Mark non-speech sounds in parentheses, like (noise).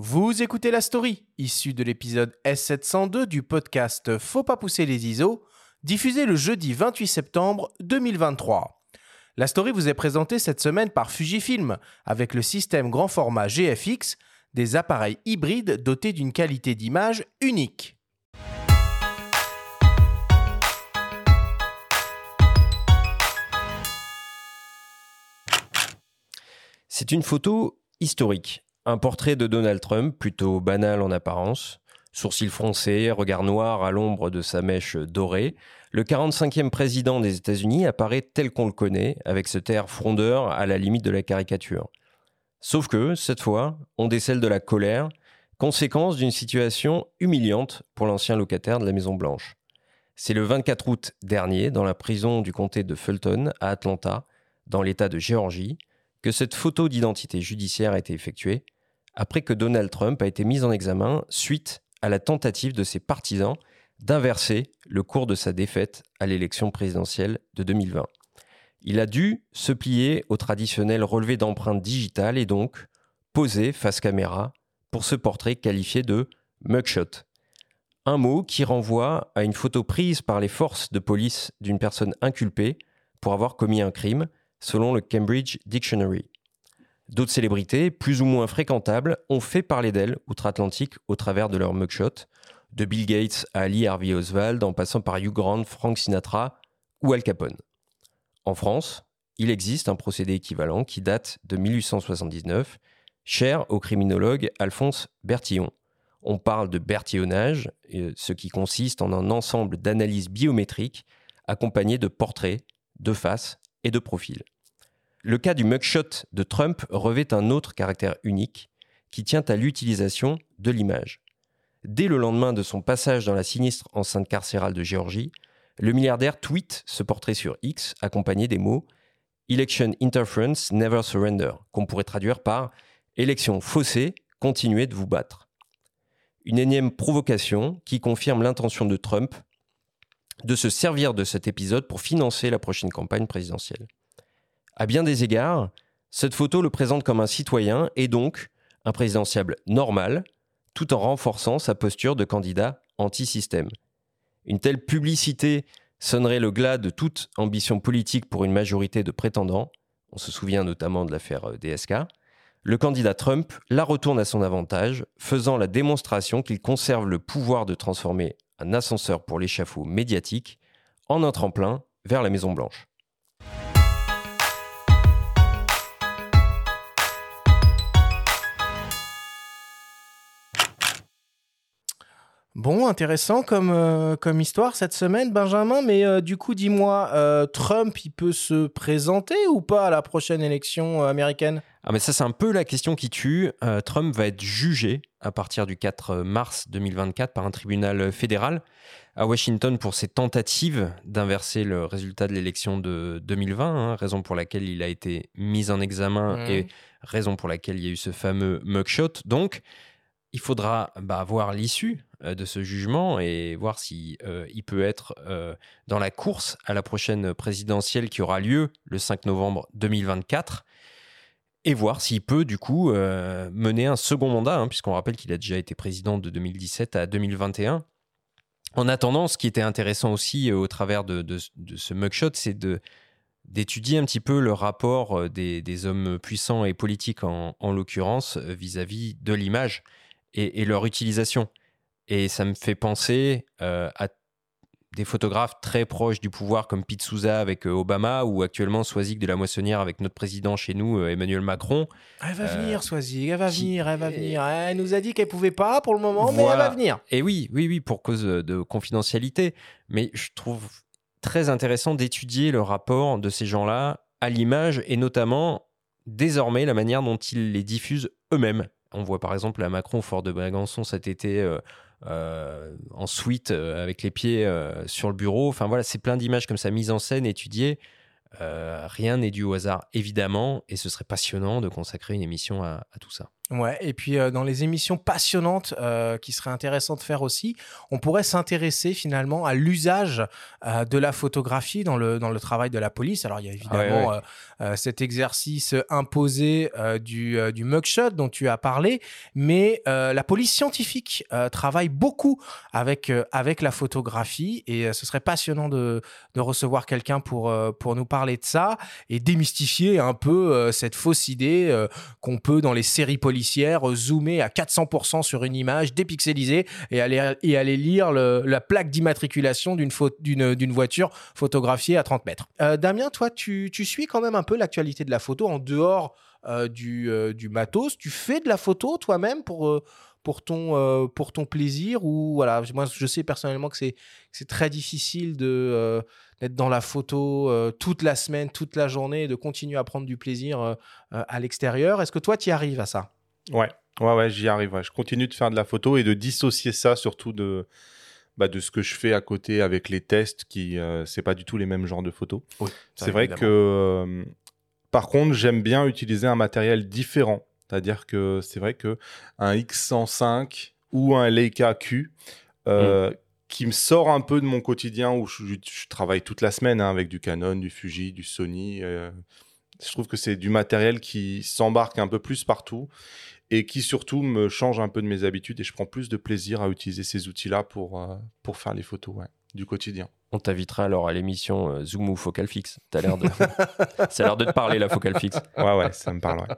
Vous écoutez la story, issue de l'épisode S702 du podcast Faut pas pousser les ISO, diffusé le jeudi 28 septembre 2023. La story vous est présentée cette semaine par Fujifilm, avec le système grand format GFX, des appareils hybrides dotés d'une qualité d'image unique. C'est une photo historique. Un portrait de Donald Trump, plutôt banal en apparence. Sourcils froncés, regard noir à l'ombre de sa mèche dorée. Le 45e président des États-Unis apparaît tel qu'on le connaît, avec ce air frondeur à la limite de la caricature. Sauf que, cette fois, on décèle de la colère, conséquence d'une situation humiliante pour l'ancien locataire de la Maison-Blanche. C'est le 24 août dernier, dans la prison du comté de Fulton, à Atlanta, dans l'État de Géorgie, que cette photo d'identité judiciaire a été effectuée après que Donald Trump a été mis en examen suite à la tentative de ses partisans d'inverser le cours de sa défaite à l'élection présidentielle de 2020. Il a dû se plier au traditionnel relevé d'empreintes digitales et donc poser face caméra pour ce portrait qualifié de mugshot. Un mot qui renvoie à une photo prise par les forces de police d'une personne inculpée pour avoir commis un crime selon le Cambridge Dictionary. D'autres célébrités, plus ou moins fréquentables, ont fait parler d'elles outre-Atlantique au travers de leurs mugshots, de Bill Gates à Lee Harvey Oswald, en passant par Hugh Grant, Frank Sinatra ou Al Capone. En France, il existe un procédé équivalent qui date de 1879, cher au criminologue Alphonse Bertillon. On parle de bertillonnage, ce qui consiste en un ensemble d'analyses biométriques accompagnées de portraits, de faces et de profil. Le cas du mugshot de Trump revêt un autre caractère unique qui tient à l'utilisation de l'image. Dès le lendemain de son passage dans la sinistre enceinte carcérale de Géorgie, le milliardaire tweet ce portrait sur X accompagné des mots Election interference, never surrender, qu'on pourrait traduire par Élection faussée, continuez de vous battre. Une énième provocation qui confirme l'intention de Trump de se servir de cet épisode pour financer la prochaine campagne présidentielle. À bien des égards, cette photo le présente comme un citoyen et donc un présidentiable normal, tout en renforçant sa posture de candidat anti-système. Une telle publicité sonnerait le glas de toute ambition politique pour une majorité de prétendants, on se souvient notamment de l'affaire euh, DSK, le candidat Trump la retourne à son avantage, faisant la démonstration qu'il conserve le pouvoir de transformer un ascenseur pour l'échafaud médiatique en un tremplin vers la Maison-Blanche. Bon, intéressant comme, euh, comme histoire cette semaine, Benjamin. Mais euh, du coup, dis-moi, euh, Trump, il peut se présenter ou pas à la prochaine élection américaine? Ah mais ça, c'est un peu la question qui tue. Trump va être jugé à partir du 4 mars 2024 par un tribunal fédéral à Washington pour ses tentatives d'inverser le résultat de l'élection de 2020, hein, raison pour laquelle il a été mis en examen mmh. et raison pour laquelle il y a eu ce fameux mugshot. Donc, il faudra bah, voir l'issue de ce jugement et voir si euh, il peut être euh, dans la course à la prochaine présidentielle qui aura lieu le 5 novembre 2024 et voir s'il peut du coup mener un second mandat, hein, puisqu'on rappelle qu'il a déjà été président de 2017 à 2021. En attendant, ce qui était intéressant aussi au travers de, ce mugshot, c'est de d'étudier un petit peu le rapport des, hommes puissants et politiques en, l'occurrence vis-à-vis de l'image et, leur utilisation. Et ça me fait penser euh, à des photographes très proches du pouvoir comme Pete Souza avec euh, Obama ou actuellement Soisig de la Moissonnière avec notre président chez nous, euh, Emmanuel Macron. Elle va venir, Soisig, elle va venir, elle va venir. Elle nous a dit qu'elle pouvait pas pour le moment, mais elle va venir. Et oui, oui, oui, pour cause de confidentialité. Mais je trouve très intéressant d'étudier le rapport de ces gens-là à l'image et notamment désormais la manière dont ils les diffusent eux-mêmes. On voit par exemple à Macron, fort de Brégançon cet été, euh, en suite euh, avec les pieds euh, sur le bureau. Enfin voilà, c'est plein d'images comme ça, mise en scène, étudiées. rien n'est dû au hasard, évidemment, et ce serait passionnant de consacrer une émission à, tout ça. Ouais, et puis euh, dans les émissions passionnantes euh, qui seraient intéressantes de faire aussi, on pourrait s'intéresser finalement à l'usage euh, de la photographie dans le, dans le travail de la police. Alors il y a évidemment Ah euh, cet exercice imposé du, du mugshot dont tu as parlé, mais la police scientifique travaille beaucoup avec, avec la photographie et ce serait passionnant de, de recevoir quelqu'un pour, pour nous parler de ça et démystifier un peu cette fausse idée qu'on peut dans les séries policières euh, zoomer à 400% sur une image dépixelisée et aller, et aller lire la plaque d'immatriculation d'une voiture photographiée à 30 mètres. Euh, Damien, toi, tu, tu suis quand même un peu l'actualité de la photo en dehors euh, du, du matos. Tu fais de la photo toi-même pour, pour, ton, pour ton plaisir ou voilà, moi je sais personnellement que c'est très difficile de d'être dans la photo toute la semaine, toute la journée, de continuer à prendre du plaisir à l'extérieur. Est-ce que toi, tu arrives à ça? Ouais, ouais, ouais, j'y arrive. ouais. Je continue de faire de la photo et de dissocier ça surtout de, bah, de ce que je fais à côté avec les tests qui, euh, c'est pas du tout les mêmes genres de photos. Oui, C'est vrai que, euh, par contre, j'aime bien utiliser un matériel différent. C'est-à-dire que c'est vrai que un X105 ou un Leica Q, euh, qui me sort un peu de mon quotidien où je, je travaille toute la semaine hein, avec du Canon, du Fuji, du Sony. Je trouve que c'est du matériel qui s'embarque un peu plus partout et qui surtout me change un peu de mes habitudes et je prends plus de plaisir à utiliser ces outils-là pour, euh, pour faire les photos ouais, du quotidien. On t'invitera alors à l'émission euh, Zoom ou Focal Fix. T'as l'air de... (laughs) Ça a l'air de te parler, la Focal Fix. Ouais, ouais, ça me parle. ouais.